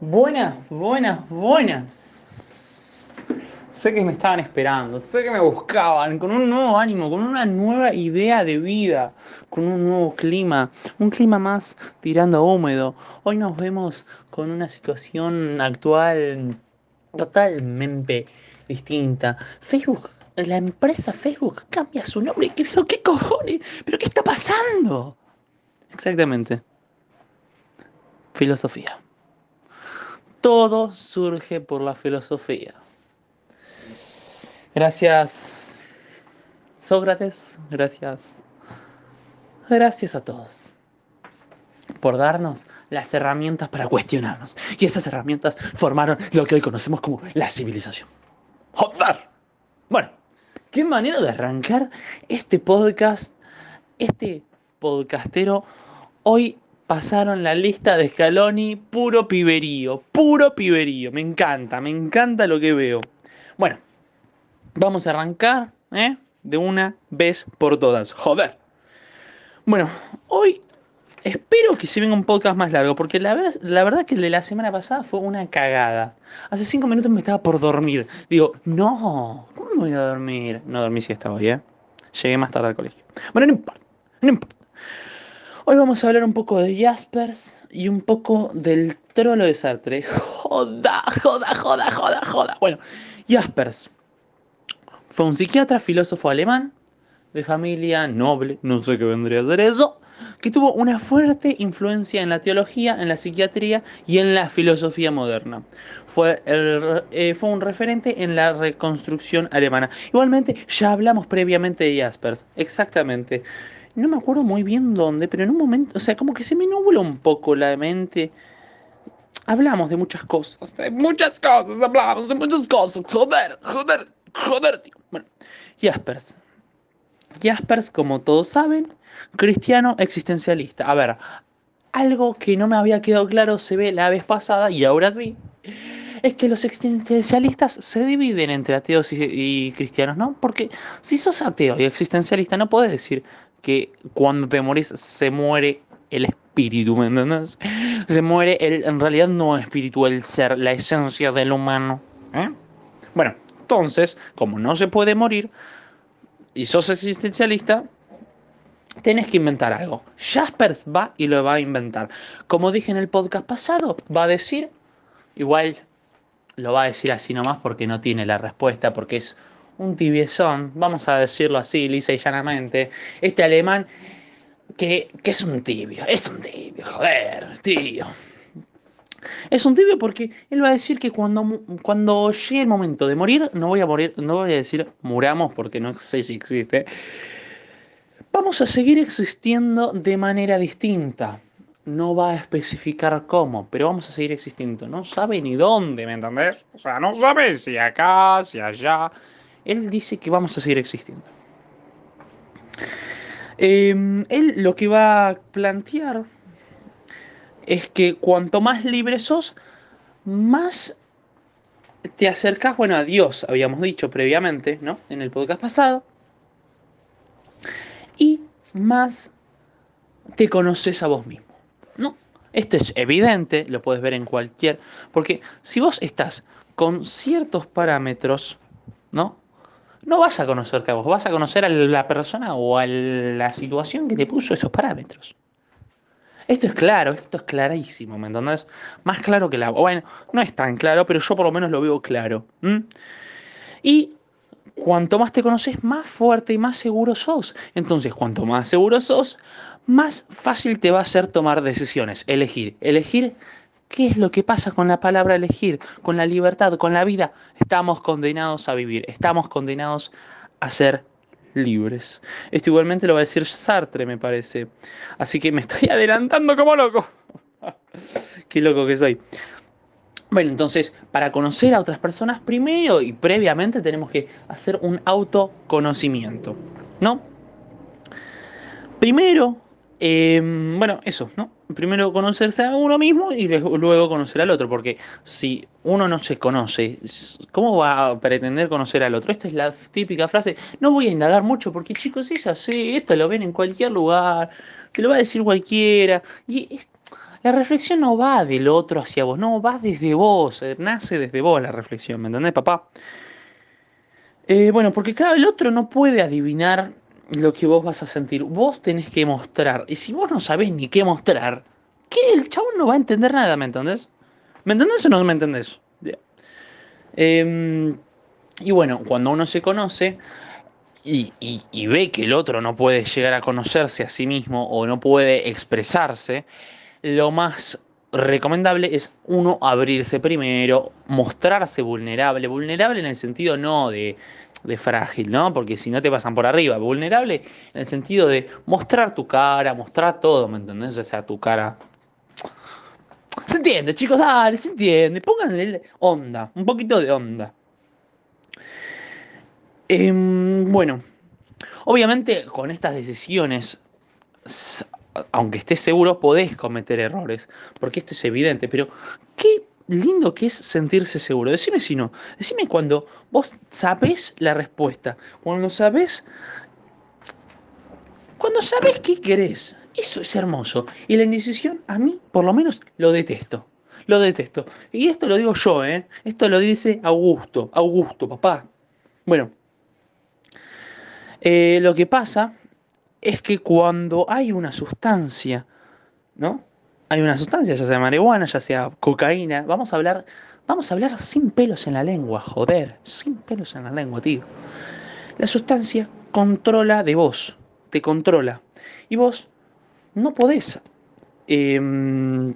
Buenas, buenas, buenas. Sé que me estaban esperando, sé que me buscaban con un nuevo ánimo, con una nueva idea de vida, con un nuevo clima, un clima más tirando húmedo. Hoy nos vemos con una situación actual totalmente distinta. Facebook, la empresa Facebook cambia su nombre. ¿Pero qué cojones? ¿Pero qué está pasando? Exactamente. Filosofía. Todo surge por la filosofía. Gracias, Sócrates. Gracias. Gracias a todos por darnos las herramientas para cuestionarnos. Y esas herramientas formaron lo que hoy conocemos como la civilización. ¡Joder! Bueno, qué manera de arrancar este podcast, este podcastero. Hoy pasaron la lista de Scaloni, puro piberío, puro piberío. Me encanta, me encanta lo que veo. Bueno, vamos a arrancar, ¿eh? De una vez por todas. Joder. Bueno, hoy Espero que se venga un podcast más largo, porque la, verdad, la verdad que el de la semana pasada fue una cagada. Hace cinco minutos me estaba por dormir. Digo, no, ¿cómo me voy a dormir? No dormí si estaba hoy, ¿eh? Llegué más tarde al colegio. Bueno, no importa, no importa. Hoy vamos a hablar un poco de Jaspers y un poco del trolo de Sartre. Joda, joda, joda, joda, joda. Bueno, Jaspers fue un psiquiatra, filósofo alemán, de familia noble, no sé qué vendría a ser eso que tuvo una fuerte influencia en la teología, en la psiquiatría y en la filosofía moderna. Fue, eh, fue un referente en la reconstrucción alemana. Igualmente, ya hablamos previamente de Jaspers, exactamente. No me acuerdo muy bien dónde, pero en un momento, o sea, como que se me nubla un poco la mente. Hablamos de muchas cosas, muchas cosas, hablamos de muchas cosas. Joder, joder, joder, tío. Bueno, Jaspers. Jaspers, como todos saben, cristiano existencialista. A ver, algo que no me había quedado claro se ve la vez pasada y ahora sí. Es que los existencialistas se dividen entre ateos y, cristianos, ¿no? Porque si sos ateo y existencialista, no puedes decir que cuando te morís se muere el espíritu, ¿me entiendes? Se muere el, en realidad no espíritu, el ser, la esencia del humano. ¿eh? Bueno, entonces, como no se puede morir y sos existencialista, tenés que inventar algo. Jaspers va y lo va a inventar. Como dije en el podcast pasado, va a decir, igual lo va a decir así nomás porque no tiene la respuesta, porque es un tibiezón, vamos a decirlo así, lisa y llanamente. Este alemán que, que es un tibio, es un tibio, joder, tío. Es un tibio porque él va a decir que cuando, cuando llegue el momento de morir, no voy a morir, no voy a decir muramos porque no sé si existe, vamos a seguir existiendo de manera distinta. No va a especificar cómo, pero vamos a seguir existiendo. No sabe ni dónde, ¿me entendés? O sea, no sabe si acá, si allá. Él dice que vamos a seguir existiendo. Em, él lo que va a plantear es que cuanto más libre sos, más te acercas, bueno, a Dios, habíamos dicho previamente, ¿no? En el podcast pasado y más te conoces a vos mismo. ¿no? Esto es evidente, lo puedes ver en cualquier, porque si vos estás con ciertos parámetros, ¿no? No vas a conocerte a vos, vas a conocer a la persona o a la situación que te puso esos parámetros. Esto es claro, esto es clarísimo, ¿me entendés? Más claro que la... Bueno, no es tan claro, pero yo por lo menos lo veo claro. Y cuanto más te conoces, más fuerte y más seguro sos. Entonces, cuanto más seguro sos, más fácil te va a ser tomar decisiones, elegir. Elegir qué es lo que pasa con la palabra elegir, con la libertad, con la vida. Estamos condenados a vivir, estamos condenados a ser libres. Esto igualmente lo va a decir Sartre, me parece. Así que me estoy adelantando como loco. qué loco que soy. Bueno, entonces, para conocer a otras personas, primero y previamente tenemos que hacer un autoconocimiento, ¿no? Primero Em, bueno, eso, ¿no? Primero conocerse a uno mismo y luego conocer al otro, porque si uno no se conoce, ¿cómo va a pretender conocer al otro? Esta es la típica frase, no voy a indagar mucho porque chicos, es así, esto lo ven en cualquier lugar, te lo va a decir cualquiera, y la reflexión no va del otro hacia vos, no, va desde vos, eh, nace desde vos la reflexión, ¿me entendés, papá? Eh, bueno, porque claro, el otro no puede adivinar lo que vos vas a sentir. Vos tenés que mostrar. Y si vos no sabés ni qué mostrar, ¿qué? El chabón no va a entender nada, ¿me entendés? ¿Me entendés o no me entendés? Em, y bueno, cuando uno se conoce y, ve que el otro no puede llegar a conocerse a sí mismo o no puede expresarse, lo más recomendable es uno abrirse primero, mostrarse vulnerable, vulnerable en el sentido no de de frágil, ¿no? Porque si no te pasan por arriba, vulnerable en el sentido de mostrar tu cara, mostrar todo, ¿me entendés? O sea, tu cara. Se entiende, chicos, dale, se entiende. Pónganle onda, un poquito de onda. Em, bueno, obviamente con estas decisiones, aunque estés seguro, podés cometer errores, porque esto es evidente, pero ¿qué lindo que es sentirse seguro. Decime si no. Decime cuando vos sabés la respuesta. Cuando sabés. Cuando sabés qué querés. Eso es hermoso. Y la indecisión, a mí, por lo menos, lo detesto. Lo detesto. Y esto lo digo yo, ¿eh? Esto lo dice Augusto. Augusto, papá. Bueno. Eh, lo que pasa es que cuando hay una sustancia, ¿no? Hay una sustancia, ya sea marihuana, ya sea cocaína. Vamos a hablar, vamos a hablar sin pelos en la lengua, joder, sin pelos en la lengua, tío. La sustancia controla de vos, te controla. Y vos no podés. Em,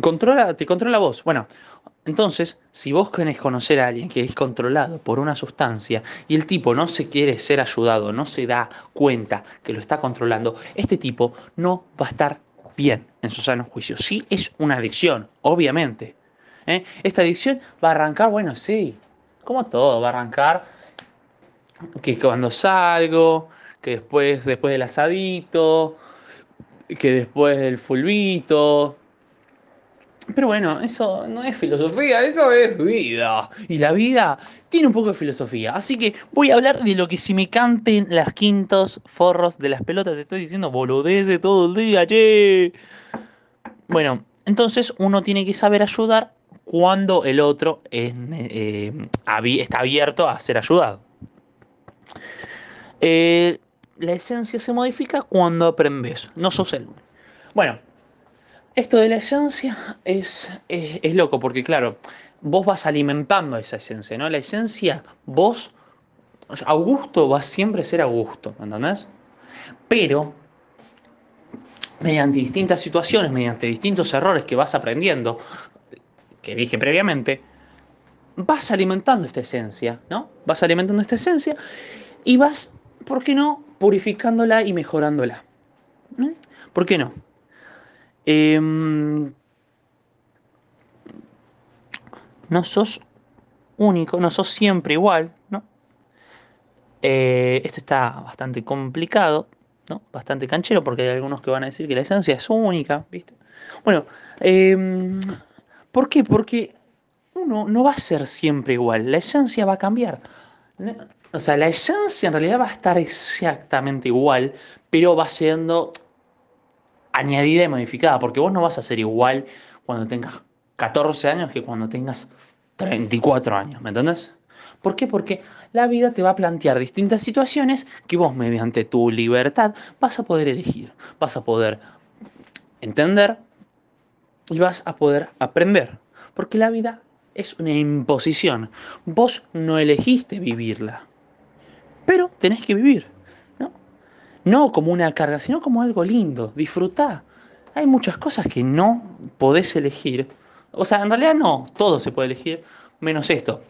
controla, te controla vos. Bueno, entonces, si vos querés conocer a alguien que es controlado por una sustancia y el tipo no se quiere ser ayudado, no se da cuenta que lo está controlando, este tipo no va a estar bien en su sano juicio. Sí es una adicción, obviamente. ¿eh? Esta adicción va a arrancar, bueno, sí, como todo, va a arrancar que cuando salgo, que después, después del asadito, que después del fulbito. Pero bueno, eso no es filosofía, eso es vida. Y la vida tiene un poco de filosofía. Así que voy a hablar de lo que si me canten las quintos forros de las pelotas. Estoy diciendo boludeces todo el día, che. Bueno, entonces uno tiene que saber ayudar cuando el otro eh, está abierto a ser ayudado. Eh, la esencia se modifica cuando aprendes, no sos el. Bueno, esto de la esencia es, es, loco porque, claro, vos vas alimentando esa esencia, ¿no? La esencia, vos, Augusto va a siempre ser Augusto, ¿entendés? Pero, mediante distintas situaciones, mediante distintos errores que vas aprendiendo, que dije previamente, vas alimentando esta esencia, ¿no? Vas alimentando esta esencia y vas, ¿por qué no?, purificándola y mejorándola. ¿Por qué no? Eh, no sos único, no sos siempre igual, ¿no? Eh, esto está bastante complicado, ¿no? Bastante canchero porque hay algunos que van a decir que la esencia es única, ¿viste? Bueno, em, ¿por qué? Porque uno no va a ser siempre igual, la esencia va a cambiar. O sea, la esencia en realidad va a estar exactamente igual, pero va siendo añadida y modificada, porque vos no vas a ser igual cuando tengas 14 años que cuando tengas 34 años, ¿me entiendes? ¿Por qué? Porque la vida te va a plantear distintas situaciones que vos mediante tu libertad vas a poder elegir, vas a poder entender y vas a poder aprender. Porque la vida es una imposición. Vos no elegiste vivirla, pero tenés que vivir. ¿No? como una carga, sino como algo lindo. Disfrutá. Hay muchas cosas que no podés elegir o sea, en realidad no, todo se puede elegir, menos esto.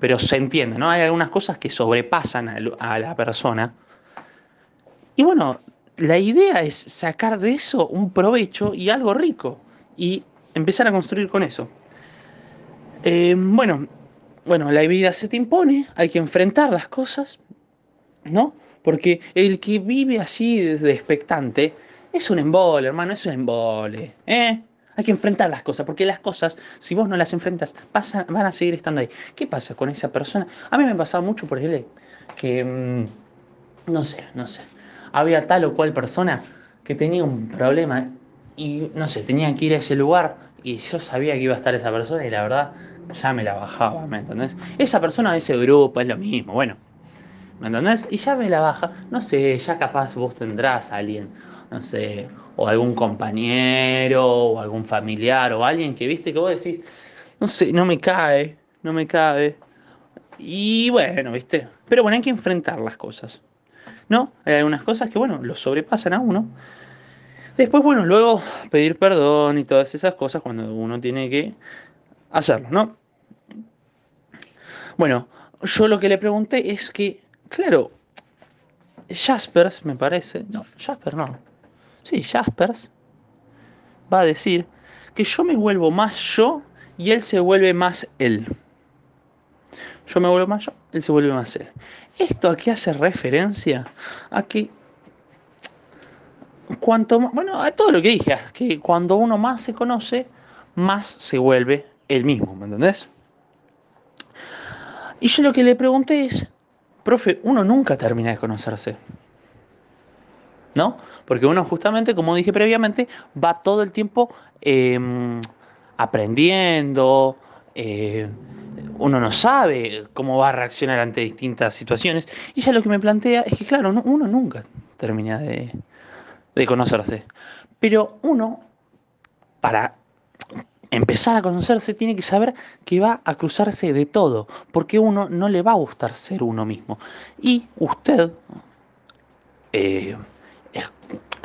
Pero se entiende, ¿no? Hay algunas cosas que sobrepasan a la persona. Y bueno, la idea es sacar de eso un provecho y algo rico. Y empezar a construir con eso. Eh, bueno, bueno, la vida se te impone, hay que enfrentar las cosas, ¿no? Porque el que vive así desde expectante es un embole, hermano, es un embole. ¿Eh? Hay que enfrentar las cosas, porque las cosas, si vos no las enfrentas, pasan, van a seguir estando ahí. ¿Qué pasa con esa persona? A mí me ha pasado mucho, por ejemplo, que, mm, no sé, no sé, había tal o cual persona que tenía un problema y, no sé, tenía que ir a ese lugar y yo sabía que iba a estar esa persona y la verdad ya me la bajaba, ¿me entendés? Esa persona de ese grupo es lo mismo, bueno, ¿me entendés? Y ya me la baja, no sé, ya capaz vos tendrás a alguien, no sé, o algún compañero, o algún familiar, o alguien que viste que vos decís, no sé, no me cae, no me cae. Y bueno, viste, pero bueno, hay que enfrentar las cosas. ¿No? Hay algunas cosas que, bueno, lo sobrepasan a uno. Después, bueno, luego pedir perdón y todas esas cosas cuando uno tiene que hacerlo, ¿no? Bueno, yo lo que le pregunté es que, claro, Jaspers, me parece, no, Jasper no, Sí, Jaspers va a decir que yo me vuelvo más yo y él se vuelve más él. Yo me vuelvo más yo, él se vuelve más él. ¿Esto a qué hace referencia? A que cuanto más, bueno, a todo lo que dije, que cuando uno más se conoce, más se vuelve él mismo, ¿me entendés? Y yo lo que le pregunté es, profe, uno nunca termina de conocerse. ¿no? Porque uno justamente, como dije previamente, va todo el tiempo em, aprendiendo, eh, uno no sabe cómo va a reaccionar ante distintas situaciones. Y ya lo que me plantea es que, claro, uno nunca termina de, de conocerse. Pero uno, para empezar a conocerse, tiene que saber que va a cruzarse de todo, porque uno no le va a gustar ser uno mismo. Y usted, eh,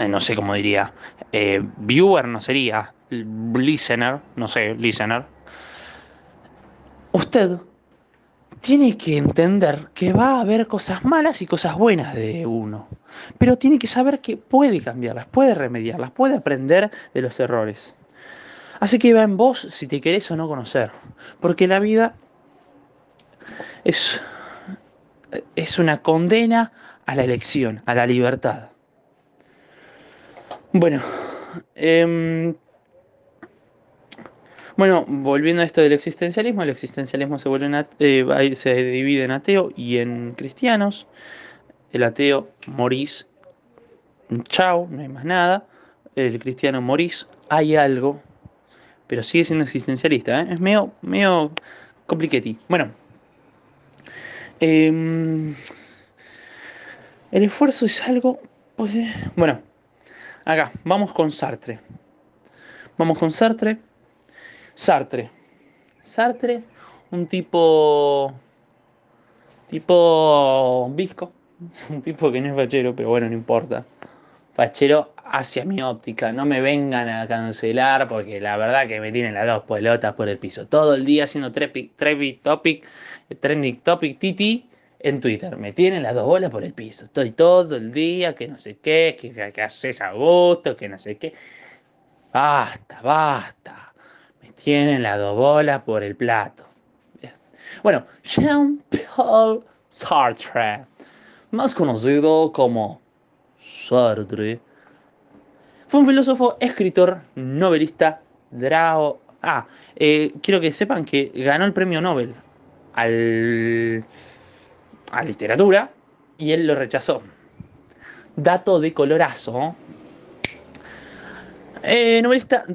no sé cómo diría, eh, viewer no sería, listener, no sé, listener. Usted tiene que entender que va a haber cosas malas y cosas buenas de uno, pero tiene que saber que puede cambiarlas, puede remediarlas, puede aprender de los errores. Así que va en vos si te querés o no conocer, porque la vida es, es una condena a la elección, a la libertad. Bueno, em, bueno, volviendo a esto del existencialismo, el existencialismo se, eh, se divide en ateo y en cristianos. El ateo morís, chao, no hay más nada. El cristiano morís, hay algo, pero sigue siendo existencialista. ¿eh? Es medio, medio compliquetti. Bueno, em, el esfuerzo es algo, pues, bueno. Acá, vamos con Sartre. Vamos con Sartre. Sartre. Sartre, un tipo. Tipo. Visco. Un tipo que no es fachero, pero bueno, no importa. Fachero hacia mi óptica. No me vengan a cancelar porque la verdad que me tienen las dos pelotas por el piso. Todo el día haciendo trending topic, trending topic, titi en Twitter. Me tienen las dos bolas por el piso. Estoy todo el día, que no sé qué, que, haces a gusto, que no sé qué. Basta, basta. Me tienen las dos bolas por el plato. Bueno, Jean-Paul Sartre, más conocido como Sartre, fue un filósofo, escritor, novelista, drago. Ah, eh, quiero que sepan que ganó el premio Nobel al a literatura y él lo rechazó. Dato de colorazo. Eh, novelista,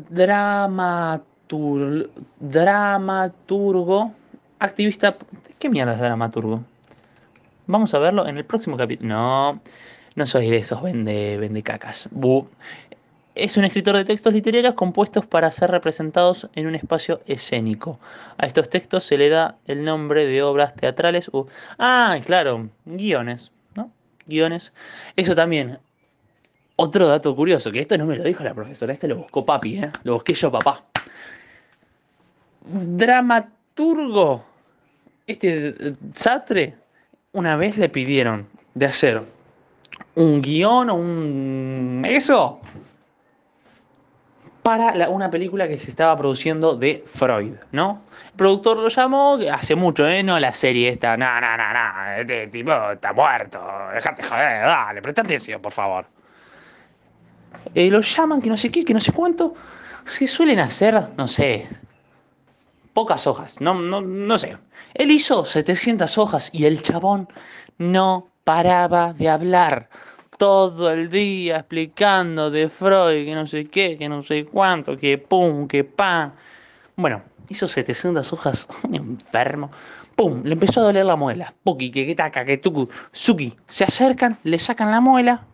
dramaturgo, activista. ¿Qué mierda es dramaturgo? Vamos a verlo en el próximo capítulo. No, no soy de esos vende, vende cacas es un escritor de textos literarios compuestos para ser representados en un espacio escénico. A estos textos se le da el nombre de obras teatrales o... Ah, claro, guiones, ¿no? Guiones. Eso también. Otro dato curioso, que esto no me lo dijo la profesora, este lo buscó papi, ¿eh? Lo busqué yo, papá. Dramaturgo. Este eh, Sartre, una vez le pidieron de hacer un guion o un... Eso para una película que se estaba produciendo de Freud, ¿no? El productor lo llamó hace mucho, ¿eh? No la serie esta, no, no, no, no, este tipo está muerto, dejate joder, dale, presta atención, por favor. Eh, lo llaman, que no sé qué, que no sé cuánto, se suelen hacer, no sé, pocas hojas, no, no, no sé. Él hizo 700 hojas y el chabón no paraba de hablar todo el día explicando de Freud, que no sé qué, que no sé cuánto, que pum, que pan. Bueno, hizo 700 hojas, un enfermo. Pum, le empezó a doler la muela. Puki, que taca, que tuku, suki. Se acercan, le sacan la muela.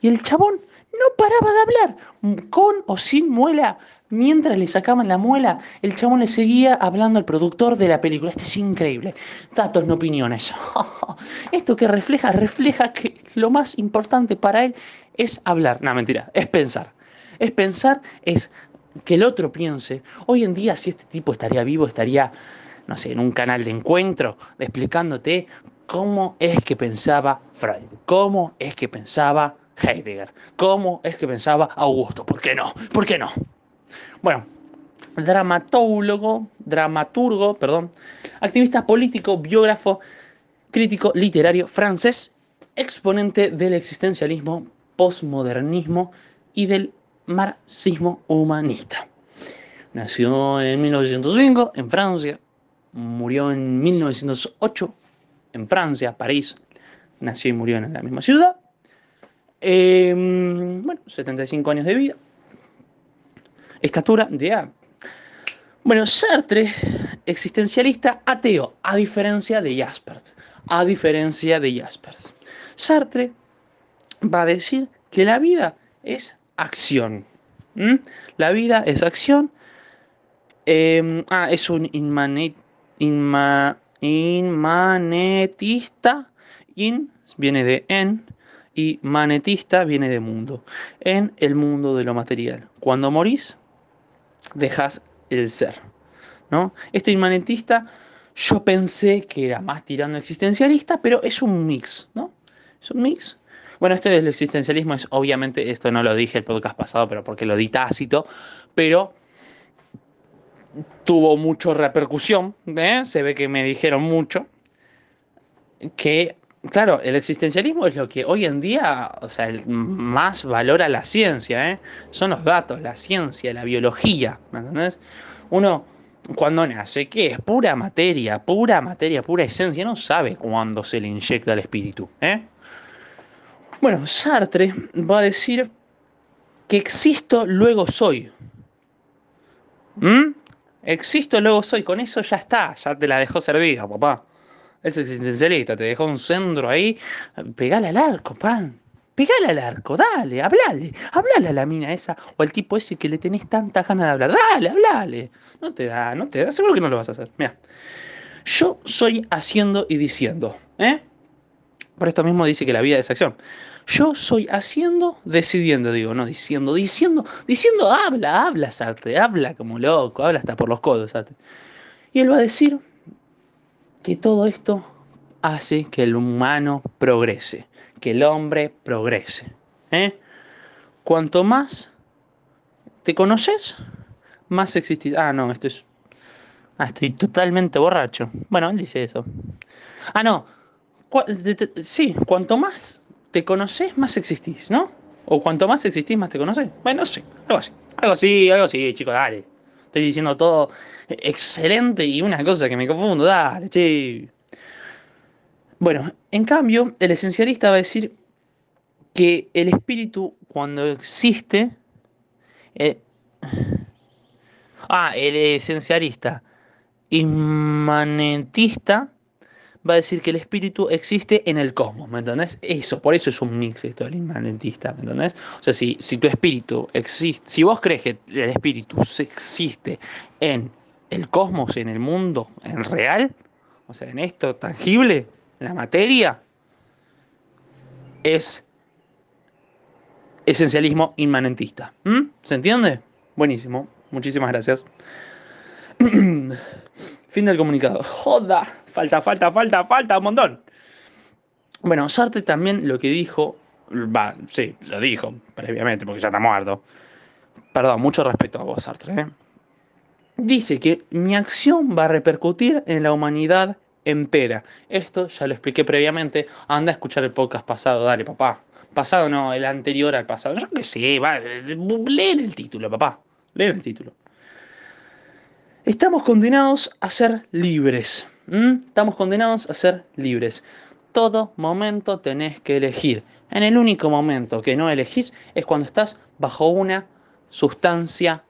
Y el chabón no paraba de hablar, con o sin muela. Mientras le sacaban la muela, el chabón le seguía hablando al productor de la película. Este es increíble. Datos, no opiniones. Esto que refleja, refleja que lo más importante para él es hablar. No, mentira, es pensar. Es pensar, es que el otro piense. Hoy en día, si este tipo estaría vivo, estaría, no sé, en un canal de encuentro, explicándote cómo es que pensaba Freud, cómo es que pensaba Heidegger, cómo es que pensaba Augusto. ¿Por qué no? ¿Por qué no? Bueno, dramatólogo, dramaturgo, perdón, activista político, biógrafo, crítico literario francés, exponente del existencialismo, posmodernismo y del marxismo humanista. Nació en 1905 en Francia, murió en 1908 en Francia, París. Nació y murió en la misma ciudad. Eh, bueno, 75 años de vida estatura de A. Bueno, Sartre, existencialista ateo, a diferencia de Jaspers. A diferencia de Jaspers. Sartre va a decir que la vida es acción. La vida es acción. Em, ah, es un inmanetista. In viene de en y manetista viene de mundo. En el mundo de lo material. Cuando morís, dejas el ser. ¿no? Este inmanentista yo pensé que era más tirando existencialista, pero es un mix, ¿no? Es un mix. Bueno, esto del existencialismo es obviamente, esto no lo dije el podcast pasado, pero porque lo di tácito, pero tuvo mucha repercusión, ¿eh? se ve que me dijeron mucho, que claro, el existencialismo es lo que hoy en día, o sea, más valora la ciencia, ¿eh? Son los datos, la ciencia, la biología, ¿me entendés? Uno, cuando nace, ¿qué es? Pura materia, pura materia, pura esencia, no sabe cuándo se le inyecta el espíritu, ¿eh? Bueno, Sartre va a decir que existo, luego soy. ¿Mm? Existo, luego soy. Con eso ya está, ya te la dejó servida, papá es existencialista, te dejó un centro ahí, pegale al arco, pan. Pegale al arco, dale, hablale, hablale a la mina esa o al tipo ese que le tenés tanta ganas de hablar, dale, hablale. No te da, no te da, seguro que no lo vas a hacer. Mira, yo soy haciendo y diciendo, ¿eh? Por esto mismo dice que la vida es acción. Yo soy haciendo, decidiendo, digo, no diciendo, diciendo, diciendo, habla, habla, Sartre, habla como loco, habla hasta por los codos, Sartre. Y él va a decir, que todo esto hace que el humano progrese, que el hombre progrese. ¿eh? Cuanto más te conoces, más existís. Ah, no, esto es. Ah, estoy totalmente borracho. Bueno, él dice eso. Ah, no. Sí, cuanto más te conoces, más existís, ¿no? O cuanto más existís, más te conoces. Bueno, sí, algo así. Algo así, algo así, chicos, dale. Estoy diciendo todo excelente y una cosa que me confundo, dale, che. Bueno, en cambio, el esencialista va a decir que el espíritu cuando existe... Eh, ah, el esencialista inmanentista va a decir que el espíritu existe en el cosmos, ¿me entendés? Eso, por eso es un mix esto del inmanentista, ¿me entendés? O sea, si, si tu espíritu existe, si vos crees que el espíritu existe en el cosmos, en el mundo, en real, o sea, en esto tangible, la materia, es esencialismo inmanentista. ¿Se entiende? Buenísimo. Muchísimas gracias. fin del comunicado. Joda. Falta, falta, falta, falta un montón. Bueno, Sartre también lo que dijo, va, sí, lo dijo previamente porque ya está muerto, perdón, mucho respeto a vos, Sartre, ¿eh? dice que mi acción va a repercutir en la humanidad entera. Esto ya lo expliqué previamente. Anda a escuchar el podcast pasado, dale, papá. Pasado no, el anterior al pasado. Yo qué sé, va, leen el título, papá. Leen el título. Estamos condenados a ser libres. Estamos condenados a ser libres. Todo momento tenés que elegir. En el único momento que no elegís es cuando estás bajo una sustancia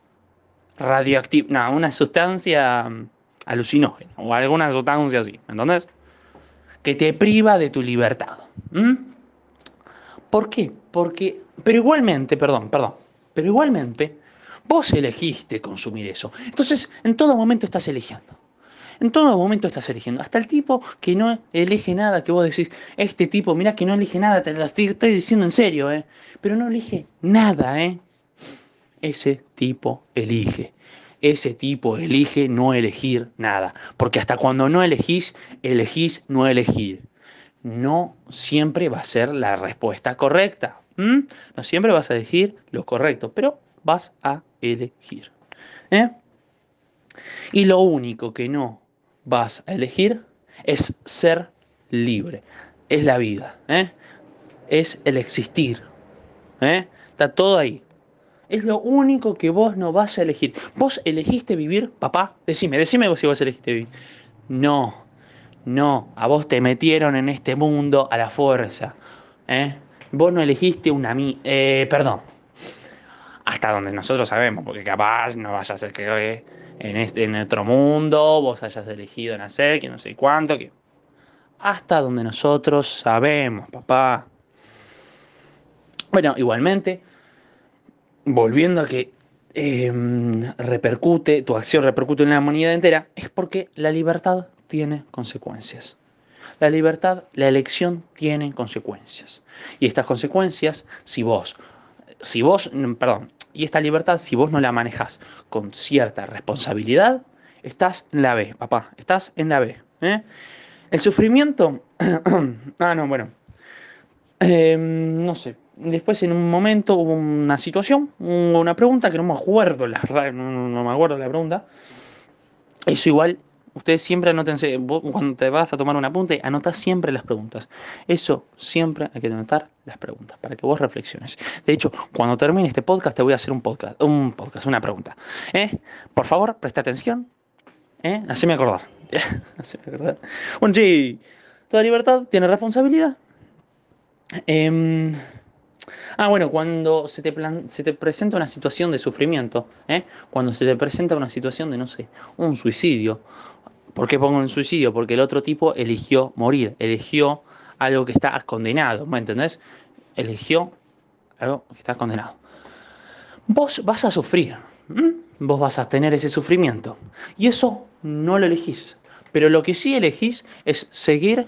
radioactiva, una sustancia mm, alucinógena o alguna sustancia así, ¿entendés? Que te priva de tu libertad. ¿Por qué? Porque, pero igualmente, perdón, perdón, pero igualmente Vos elegiste consumir eso. Entonces, en todo momento estás eligiendo. En todo momento estás eligiendo. Hasta el tipo que no elige nada, que vos decís, este tipo, mira que no elige nada, te lo estoy, diciendo en serio, ¿eh? Pero no elige nada, ¿eh? Ese tipo elige. Ese tipo elige no elegir nada. Porque hasta cuando no elegís, elegís no elegir. No siempre va a ser la respuesta correcta. No siempre vas a elegir lo correcto, pero vas a elegir. ¿eh? Y lo único que no vas a elegir es ser libre. Es la vida. ¿eh? Es el existir. ¿eh? Está todo ahí. Es lo único que vos no vas a elegir. ¿Vos elegiste vivir, papá? Decime, decime vos si vos elegiste vivir. No, no, a vos te metieron en este mundo a la fuerza. Vos no elegiste una... Eh, perdón, hasta donde nosotros sabemos, porque capaz no vaya a ser que en, este, en otro mundo vos hayas elegido nacer, que no sé cuánto, que... Hasta donde nosotros sabemos, papá. Bueno, igualmente, volviendo a que em, repercute, tu acción repercute en la humanidad entera, es porque la libertad tiene consecuencias. La libertad, la elección tiene consecuencias. Y estas consecuencias, si vos, si vos, perdón, y esta libertad, si vos no la manejas con cierta responsabilidad, estás en la B, papá, estás en la B. ¿eh? El sufrimiento, ah, no, bueno, em, no sé, después en un momento hubo una situación, una pregunta que no me acuerdo, la verdad, no, no me acuerdo la pregunta. Eso igual Ustedes siempre anótense, cuando te vas a tomar un apunte, anota siempre las preguntas. Eso siempre hay que anotar las preguntas para que vos reflexiones. De hecho, cuando termine este podcast te voy a hacer un podcast, un podcast, una pregunta. ¿Eh? Por favor, presta atención. ¿Eh? Haceme acordar. Haceme acordar. Bueno, sí, toda libertad tiene responsabilidad. Eh, Ah, bueno, cuando se te, se te presenta una situación de sufrimiento, ¿eh? cuando se te presenta una situación de, no sé, un suicidio. ¿Por qué pongo un suicidio? Porque el otro tipo eligió morir, eligió algo que está condenado, ¿me entendés? Eligió algo que está condenado. Vos vas a sufrir, vos vas a tener ese sufrimiento. Y eso no lo elegís. Pero lo que sí elegís es seguir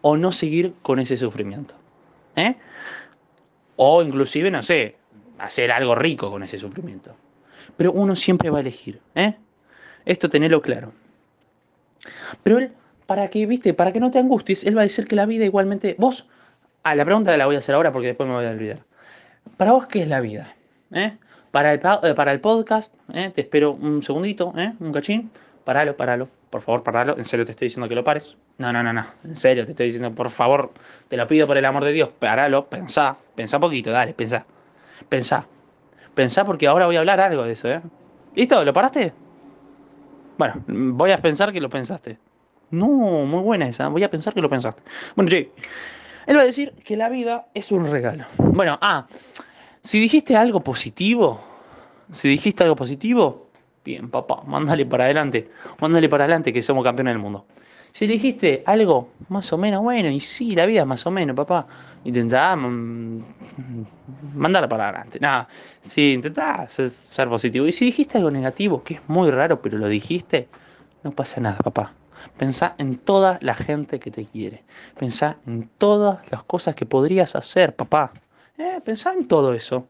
o no seguir con ese sufrimiento. ¿Eh? O inclusive, no sé, hacer algo rico con ese sufrimiento. Pero uno siempre va a elegir, ¿eh? Esto tenerlo claro. Pero él, para que, viste, para que no te angusties, él va a decir que la vida igualmente. Vos, ah, la pregunta la voy a hacer ahora porque después me voy a olvidar. Para vos, ¿qué es la vida? ¿Eh? Para, el, eh, para el podcast, ¿eh? te espero un segundito, ¿eh? un cachín. Paralo, paralo. Por favor, paralo. En serio te estoy diciendo que lo pares. No, no, no, no. En serio te estoy diciendo, por favor, te lo pido por el amor de Dios. Paralo, pensá. Pensá poquito, dale, pensá. Pensá. Pensá porque ahora voy a hablar algo de eso, ¿eh? ¿Listo? ¿Lo paraste? Bueno, voy a pensar que lo pensaste. No, muy buena esa. Voy a pensar que lo pensaste. Bueno, sí. Él va a decir que la vida es un regalo. Bueno, ah, si dijiste algo positivo, si dijiste algo positivo, Bien, papá, mándale para adelante. Mándale para adelante que somos campeones del mundo. Si dijiste algo más o menos bueno, y sí, la vida es más o menos, papá, intentá mm, mandarla para adelante. Nada, sí, intentá ser positivo. Y si dijiste algo negativo, que es muy raro, pero lo dijiste, no pasa nada, papá. Pensá en toda la gente que te quiere. Pensá en todas las cosas que podrías hacer, papá. Eh, pensá en todo eso.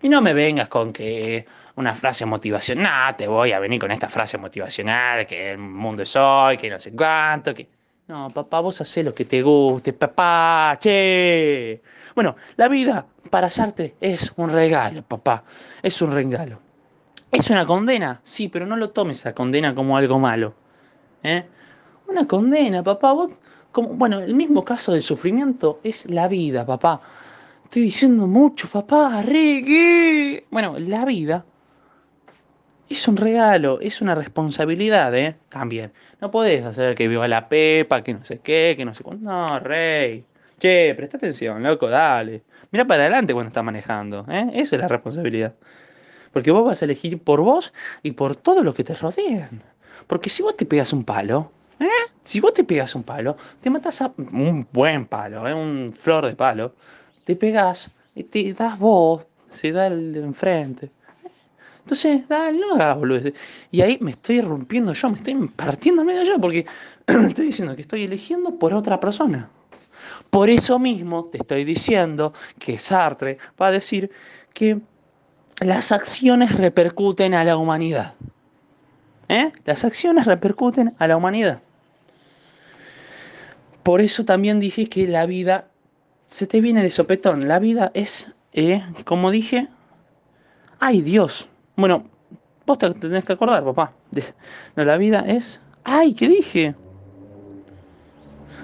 Y no me vengas con que una frase motivacional, nah, te voy a venir con esta frase motivacional, que el mundo es hoy, que no sé cuánto, que... No, papá, vos hacés lo que te guste, papá, che. Bueno, la vida para Sartre es un regalo, papá, es un regalo. ¿Es una condena? Sí, pero no lo tomes esa condena como algo malo. ¿eh? Una condena, papá, vos... Como, bueno, el mismo caso del sufrimiento es la vida, papá. Estoy diciendo mucho, papá, Ricky. Bueno, la vida es un regalo, es una responsabilidad, ¿eh? También. No podés hacer que viva la pepa, que no sé qué, que no sé cuándo. No, rey. Che, presta atención, loco, dale. Mira para adelante cuando estás manejando, ¿eh? Esa es la responsabilidad. Porque vos vas a elegir por vos y por todo lo que te rodean. Porque si vos te pegas un palo, ¿eh? Si vos te pegas un palo, te matas a un buen palo, ¿eh? Un flor de palo. Te pegas y te das vos, se da el de enfrente. Entonces, dale, no hagas. Y ahí me estoy rompiendo yo, me estoy partiendo medio yo, porque estoy diciendo que estoy eligiendo por otra persona. Por eso mismo te estoy diciendo que Sartre va a decir que las acciones repercuten a la humanidad. ¿Eh? Las acciones repercuten a la humanidad. Por eso también dije que la vida se te viene de sopetón. La vida es, eh, como dije, ay Dios, bueno, vos te tenés que acordar, papá. No, la vida es. ¡Ay! ¿Qué dije?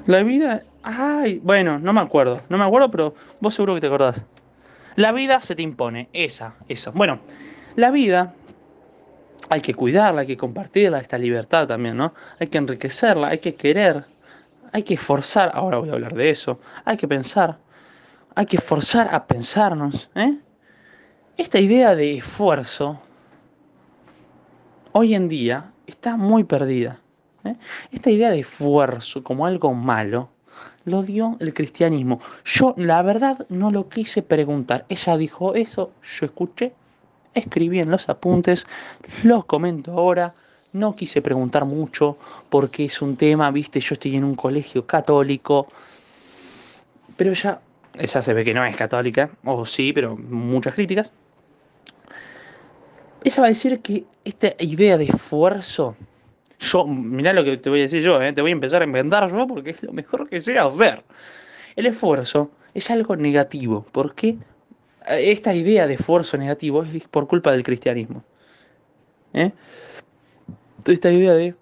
La vida. ¡Ay! Bueno, no me acuerdo. No me acuerdo, pero vos seguro que te acordás. La vida se te impone. Esa, eso. Bueno, la vida hay que cuidarla, hay que compartirla, esta libertad también, ¿no? Hay que enriquecerla, hay que querer, hay que forzar. Ahora voy a hablar de eso. Hay que pensar. Hay que forzar a pensarnos, ¿eh? Esta idea de esfuerzo hoy en día está muy perdida. ¿eh? Esta idea de esfuerzo como algo malo lo dio el cristianismo. Yo la verdad no lo quise preguntar. Ella dijo eso, yo escuché, escribí en los apuntes, los comento ahora. No quise preguntar mucho porque es un tema, viste, yo estoy en un colegio católico, pero ella, ella se ve que no es católica, o sí, pero muchas críticas. Ella va a decir que esta idea de esfuerzo, yo, mirá lo que te voy a decir yo, ¿eh? te voy a empezar a inventar yo porque es lo mejor que sé hacer. El esfuerzo es algo negativo. ¿Por qué? Esta idea de esfuerzo negativo es por culpa del cristianismo. ¿Eh? Esta idea de,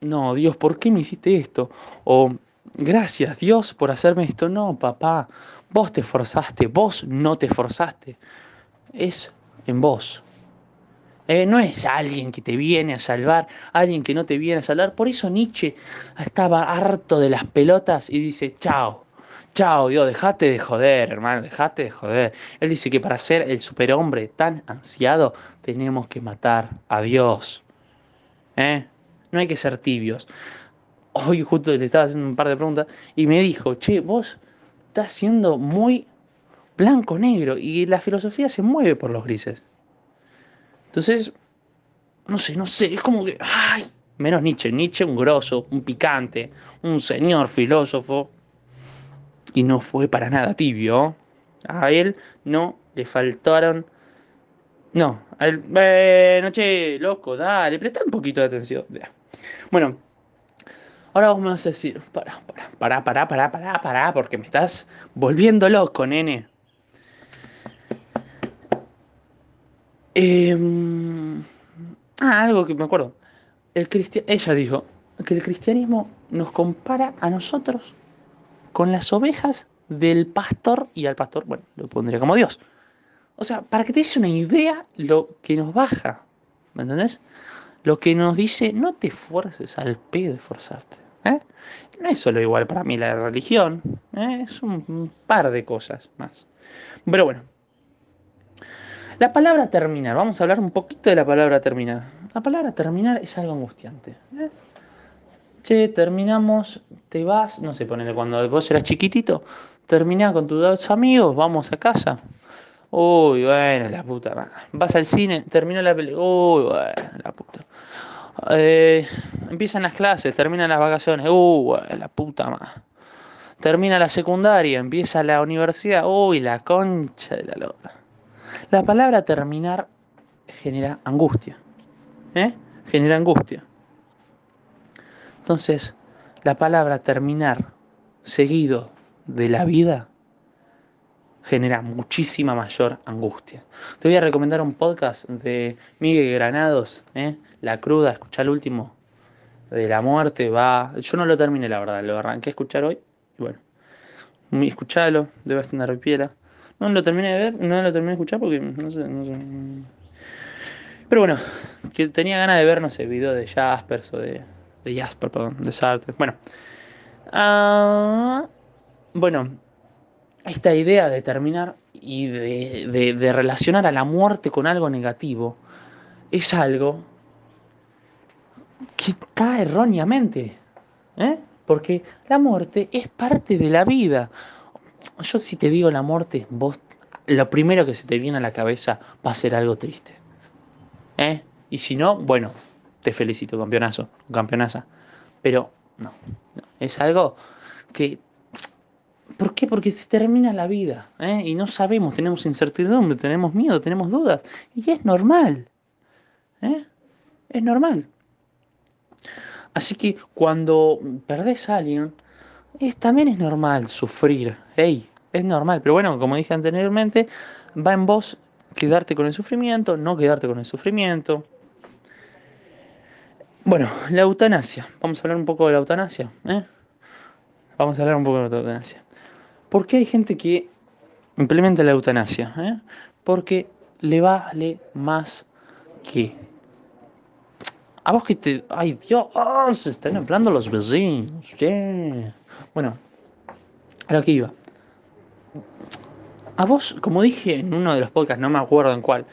no, Dios, ¿por qué me hiciste esto? O, gracias Dios por hacerme esto. No, papá, vos te esforzaste, vos no te esforzaste. Es en vos. Eh, no es alguien que te viene a salvar, alguien que no te viene a salvar. Por eso Nietzsche estaba harto de las pelotas y dice, chao, chao Dios, dejate de joder, hermano, dejate de joder. Él dice que para ser el superhombre tan ansiado tenemos que matar a Dios. ¿Eh? No hay que ser tibios. Hoy justo le estaba haciendo un par de preguntas y me dijo, che, vos estás siendo muy blanco-negro y la filosofía se mueve por los grises. Entonces, no sé, no sé, es como que, ay, menos Nietzsche, Nietzsche un grosso, un picante, un señor filósofo, y no fue para nada tibio. A él no le faltaron, no, a él, bueno, che, loco, dale, presta un poquito de atención. Bueno, ahora vos me vas a decir, para, para, para, para, para, para, porque me estás volviendo loco, nene. Em, ah, algo que me acuerdo. El ella dijo que el cristianismo nos compara a nosotros con las ovejas del pastor y al pastor, bueno, lo pondría como Dios. O sea, para que te des una idea lo que nos baja, ¿me entendés? Lo que nos dice, no te esfuerces al pedo de esforzarte. ¿eh? No es solo igual para mí la religión, ¿eh? es un par de cosas más. Pero bueno, la palabra terminar, vamos a hablar un poquito de la palabra terminar. La palabra terminar es algo angustiante. ¿eh? Che, terminamos, te vas, no sé, ponele cuando vos eras chiquitito, terminás con tus dos amigos, vamos a casa. Uy, bueno, la puta. Vas al cine, termina la película. Uy, bueno, la puta. Eh, empiezan las clases, terminan las vacaciones. Uy, bueno, la puta más. Termina la secundaria, empieza la universidad. Uy, la concha de la lora. La palabra terminar genera angustia. ¿eh? Genera angustia. Entonces, la palabra terminar seguido de la vida genera muchísima mayor angustia. Te voy a recomendar un podcast de Miguel Granados, ¿eh? La Cruda, escucha el último de la muerte, va... Yo no lo terminé, la verdad, lo arranqué a escuchar hoy, y bueno, escuchalo, debe estar piedra. No lo terminé de ver, no lo terminé de escuchar porque no sé, no sé. Pero bueno, que tenía ganas de ver, no sé, video de Jaspers o de, de Jasper, perdón, de Sartre. Bueno, uh, bueno, esta idea de terminar y de, relacionar a la muerte con algo negativo es algo que está erróneamente. ¿eh? Porque la muerte es parte de la vida. Yo si te digo la muerte, vos lo primero que se te viene a la cabeza va a ser algo triste. ¿eh? Y si no, bueno, te felicito, campeonazo, campeonaza. Pero no, no, es algo que ¿Por qué? Porque se termina la vida ¿eh? y no sabemos, tenemos incertidumbre, tenemos miedo, tenemos dudas. Y es normal. ¿eh? Es normal. Así que cuando perdés a alguien, es, también es normal sufrir. Es normal. Pero bueno, como dije anteriormente, va en vos quedarte con el sufrimiento, no quedarte con el sufrimiento. Bueno, la eutanasia. Vamos a hablar un poco de la eutanasia. ¿eh? Vamos a hablar un poco de la eutanasia. ¿Por qué hay gente que implementa la eutanasia? Eh? Porque le vale más que. A vos que te. ¡Ay, Dios! ¡Oh, se están hablando los vecinos! Bueno, a lo que iba. A vos, como dije en uno de los podcasts, no me acuerdo en cuál,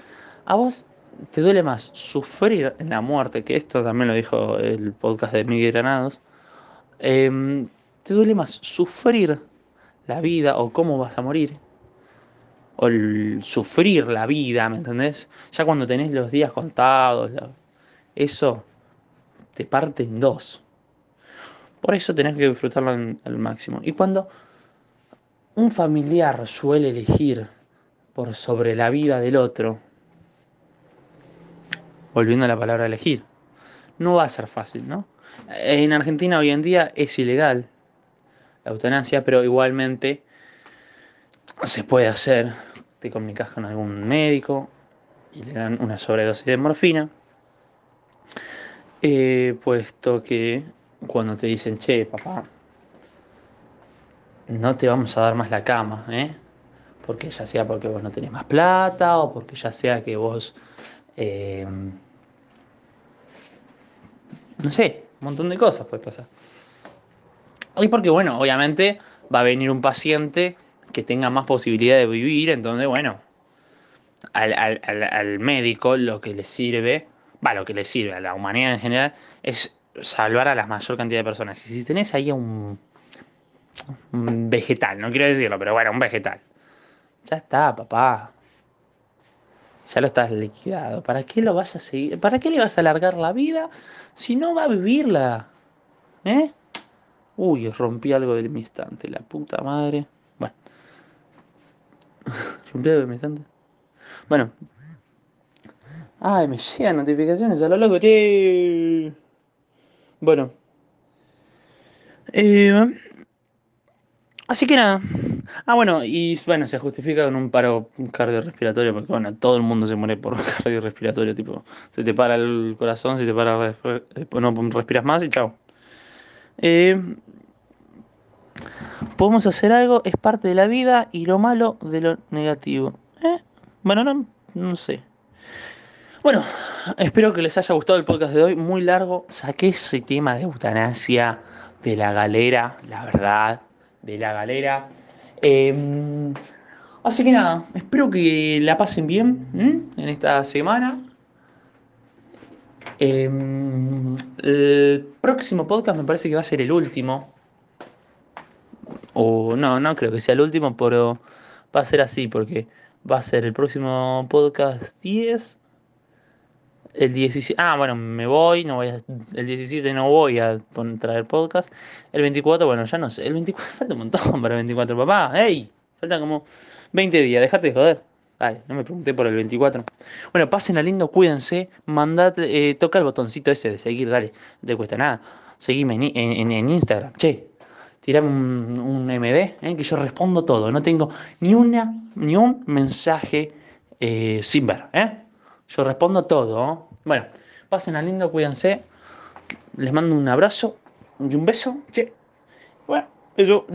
a vos te duele más sufrir en la muerte, que esto también lo dijo el podcast de Miguel Granados, em, te duele más sufrir la vida o cómo vas a morir. O el sufrir la vida, ¿me entendés? Ya cuando tenés los días contados, eso te parte en dos. Por eso tenés que disfrutarlo al máximo. Y cuando un familiar suele elegir por sobre la vida del otro, volviendo a la palabra elegir, no va a ser fácil, ¿no? En Argentina hoy en día es ilegal la eutanasia, pero igualmente se puede hacer. Te comunicas con algún médico y le dan una sobredosis de morfina. Eh, puesto que cuando te dicen, che, papá, no te vamos a dar más la cama, ¿eh? Porque ya sea porque vos no tenés más plata o porque ya sea que vos, eh, no sé, un montón de cosas puede pasar. Y porque, bueno, obviamente va a venir un paciente que tenga más posibilidad de vivir, entonces, bueno, al, médico lo que le sirve, va, lo que le sirve a la humanidad en general es salvar a la mayor cantidad de personas. Y si tenés ahí un, un vegetal, no quiero decirlo, pero bueno, un vegetal. Ya está, papá. Ya lo estás liquidado. ¿Para qué lo vas a seguir? ¿Para qué le vas a alargar la vida si no va a vivirla? ¿Eh? Uy, rompí algo de mi estante, la puta madre. Bueno. rompí algo de mi estante. Bueno. Ay, me llegan notificaciones a lo loco, che. Bueno. Eh, así que nada. Ah, bueno, y bueno, se justifica con un paro cardiorrespiratorio, porque bueno, todo el mundo se muere por cardiorrespiratorio, tipo, se te para el corazón, se te para, eh, no respiras más y chao. Eh, podemos hacer algo, es parte de la vida y lo malo de lo negativo. Eh, bueno, no, no sé. Bueno, espero que les haya gustado el podcast de hoy. Muy largo. Saqué ese tema de eutanasia de la galera, la verdad, de la galera. Em, así que nada, espero que la pasen bien en esta semana. Em, el próximo podcast me parece que va a ser el último. O no, no creo que sea el último, pero va a ser así porque va a ser el próximo podcast 10. El 17, ah, bueno, me voy, no voy el 17 no voy a traer podcast. El 24, bueno, ya no sé. El 24, falta un montón para el 24, papá. ¡Ey! Faltan como 20 días, déjate de joder. Dale, no me pregunté por el 24. Bueno, pasen a lindo, cuídense. Mandate, eh, toca el botoncito ese de seguir, dale. No te cuesta nada. Seguime en, en, Instagram. Che, tirame un, MD, eh, que yo respondo todo. No tengo ni una, ni un mensaje eh, sin ver, ¿eh? Yo respondo todo. Bueno, pasen a lindo, cuídense. Les mando un abrazo y un beso. Bueno, eso.